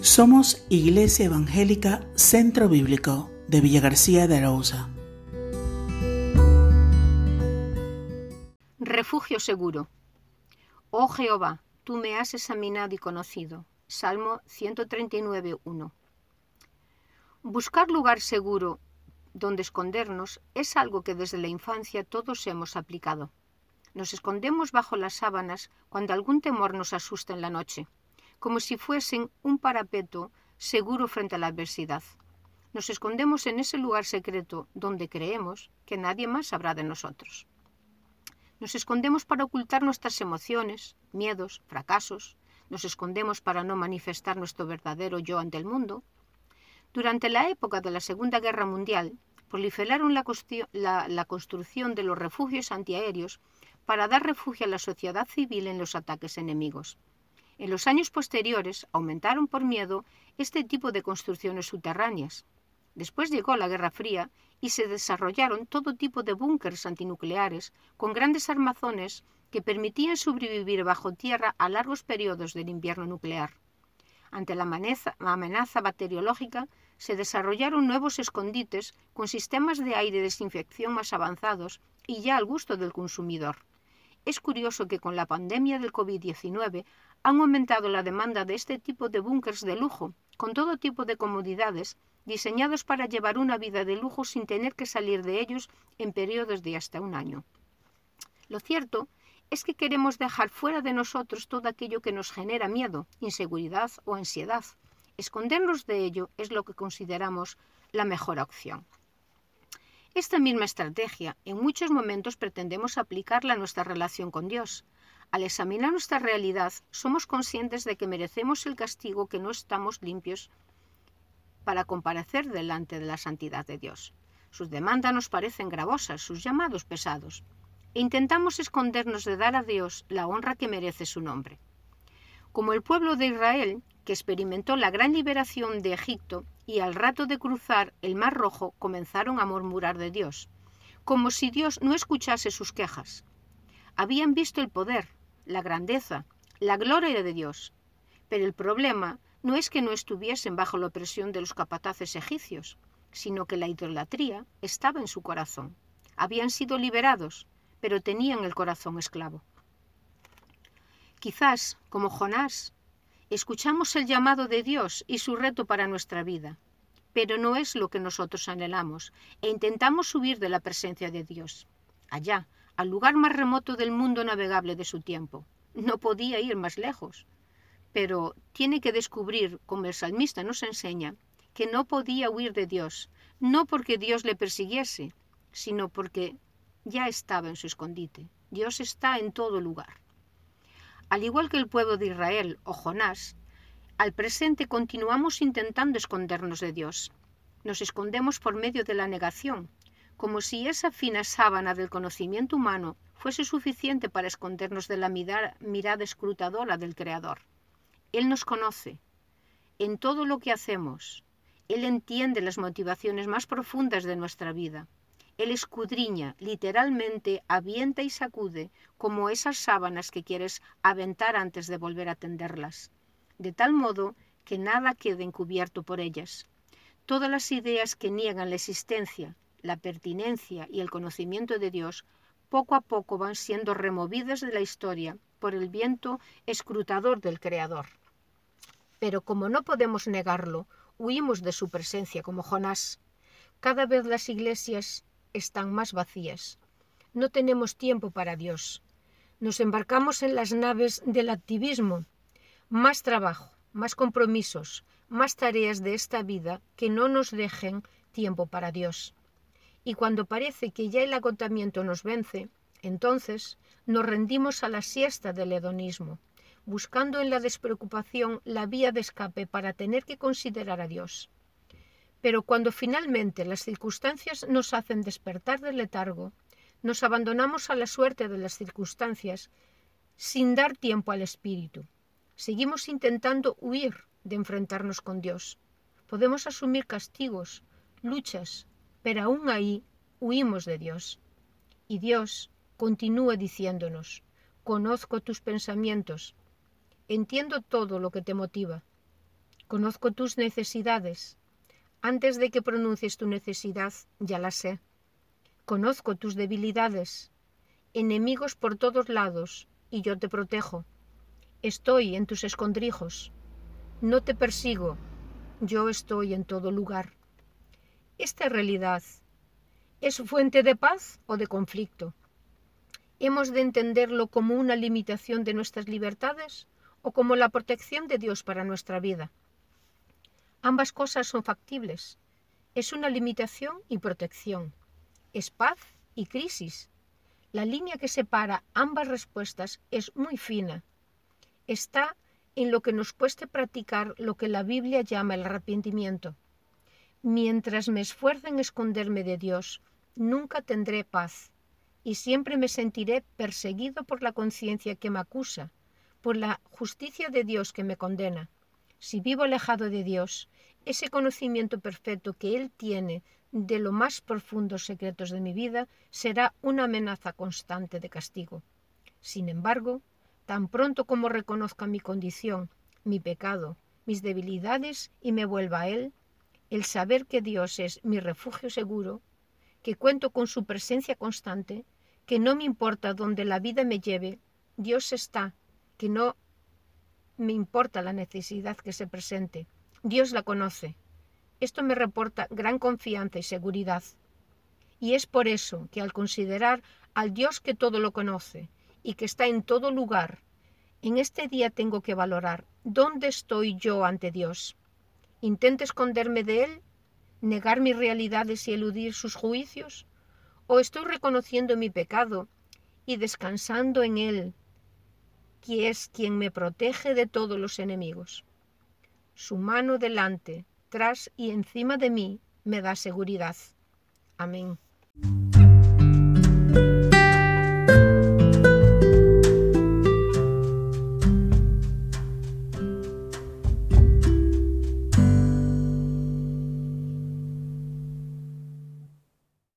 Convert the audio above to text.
Somos Iglesia Evangélica Centro Bíblico de Villa García de Arauza. Refugio seguro. Oh Jehová, tú me has examinado y conocido. Salmo 139.1. Buscar lugar seguro donde escondernos es algo que desde la infancia todos hemos aplicado. Nos escondemos bajo las sábanas cuando algún temor nos asusta en la noche como si fuesen un parapeto seguro frente a la adversidad. Nos escondemos en ese lugar secreto donde creemos que nadie más sabrá de nosotros. Nos escondemos para ocultar nuestras emociones, miedos, fracasos. Nos escondemos para no manifestar nuestro verdadero yo ante el mundo. Durante la época de la Segunda Guerra Mundial, proliferaron la, la, construcción de los refugios antiaéreos para dar refugio a la sociedad civil en los ataques enemigos. En los años posteriores aumentaron por miedo este tipo de construcciones subterráneas. Después llegó la Guerra Fría y se desarrollaron todo tipo de búnkers antinucleares con grandes armazones que permitían sobrevivir bajo tierra a largos periodos del invierno nuclear. Ante la amenaza bacteriológica, se desarrollaron nuevos escondites con sistemas de aire desinfección más avanzados y ya al gusto del consumidor. Es curioso que con la pandemia del COVID-19 han aumentado la demanda de este tipo de búnkers de lujo, con todo tipo de comodidades, diseñados para llevar una vida de lujo sin tener que salir de ellos en periodos de hasta un año. Lo cierto es que queremos dejar fuera de nosotros todo aquello que nos genera miedo, inseguridad o ansiedad. Escondernos de ello es lo que consideramos la mejor opción. Esta misma estrategia en muchos momentos pretendemos aplicarla a nuestra relación con Dios, al examinar nuestra realidad, somos conscientes de que merecemos el castigo que no estamos limpios para comparecer delante de la santidad de Dios. Sus demandas nos parecen gravosas, sus llamados pesados, e intentamos escondernos de dar a Dios la honra que merece su nombre. Como el pueblo de Israel, que experimentó la gran liberación de Egipto y al rato de cruzar el Mar Rojo comenzaron a murmurar de Dios, como si Dios no escuchase sus quejas. Habían visto el poder, la grandeza, la gloria de Dios. Pero el problema no es que no estuviesen bajo la opresión de los capataces egipcios, sino que la idolatría estaba en su corazón. Habían sido liberados, pero tenían el corazón esclavo. Quizás, como Jonás, escuchamos el llamado de Dios y su reto para nuestra vida, pero no es lo que nosotros anhelamos e intentamos huir de la presencia de Dios. Allá, al lugar más remoto del mundo navegable de su tiempo. No podía ir más lejos. Pero tiene que descubrir, como el salmista nos enseña, que no podía huir de Dios, no porque Dios le persiguiese, sino porque ya estaba en su escondite. Dios está en todo lugar. Al igual que el pueblo de Israel o Jonás, al presente continuamos intentando escondernos de Dios. Nos escondemos por medio de la negación, como si esa fina sábana del conocimiento humano fuese suficiente para escondernos de la mirada escrutadora del Creador. Él nos conoce en todo lo que hacemos. Él entiende las motivaciones más profundas de nuestra vida. Él escudriña, literalmente avienta y sacude como esas sábanas que quieres aventar antes de volver a tenderlas, de tal modo que nada quede encubierto por ellas. Todas las ideas que niegan la existencia, la pertinencia y el conocimiento de Dios poco a poco van siendo removidas de la historia por el viento escrutador del Creador. Pero como no podemos negarlo, huimos de su presencia como Jonás. Cada vez las iglesias están más vacías. No tenemos tiempo para Dios. Nos embarcamos en las naves del activismo. Más trabajo, más compromisos, más tareas de esta vida que no nos dejen tiempo para Dios y cuando parece que ya el agotamiento nos vence, entonces nos rendimos a la siesta del hedonismo, buscando en la despreocupación la vía de escape para tener que considerar a Dios. Pero cuando finalmente las circunstancias nos hacen despertar del letargo, nos abandonamos a la suerte de las circunstancias sin dar tiempo al espíritu. Seguimos intentando huir de enfrentarnos con Dios. Podemos asumir castigos, luchas, pero aún ahí huimos de Dios. Y Dios continúa diciéndonos, conozco tus pensamientos, entiendo todo lo que te motiva. Conozco tus necesidades. Antes de que pronuncies tu necesidad, ya la sé. Conozco tus debilidades. Enemigos por todos lados, y yo te protejo. Estoy en tus escondrijos. No te persigo. Yo estoy en todo lugar. Esta realidad es fuente de paz o de conflicto. ¿Hemos de entenderlo como una limitación de nuestras libertades o como la protección de Dios para nuestra vida? Ambas cosas son factibles. Es una limitación y protección. Es paz y crisis. La línea que separa ambas respuestas es muy fina. Está en lo que nos cueste practicar lo que la Biblia llama el arrepentimiento. Mientras me esfuerzo en esconderme de Dios, nunca tendré paz y siempre me sentiré perseguido por la conciencia que me acusa, por la justicia de Dios que me condena. Si vivo alejado de Dios, ese conocimiento perfecto que Él tiene de los más profundos secretos de mi vida será una amenaza constante de castigo. Sin embargo, tan pronto como reconozca mi condición, mi pecado, mis debilidades y me vuelva a Él, el saber que Dios es mi refugio seguro, que cuento con su presencia constante, que no me importa dónde la vida me lleve, Dios está, que no me importa la necesidad que se presente, Dios la conoce. Esto me reporta gran confianza y seguridad. Y es por eso que al considerar al Dios que todo lo conoce y que está en todo lugar, en este día tengo que valorar dónde estoy yo ante Dios. ¿Intento esconderme de Él negar mis realidades y eludir sus juicios? ¿O estoy reconociendo mi pecado y descansando en Él, que es quien me protege de todos los enemigos? Su mano delante, tras y encima de mí me da seguridad. Amén.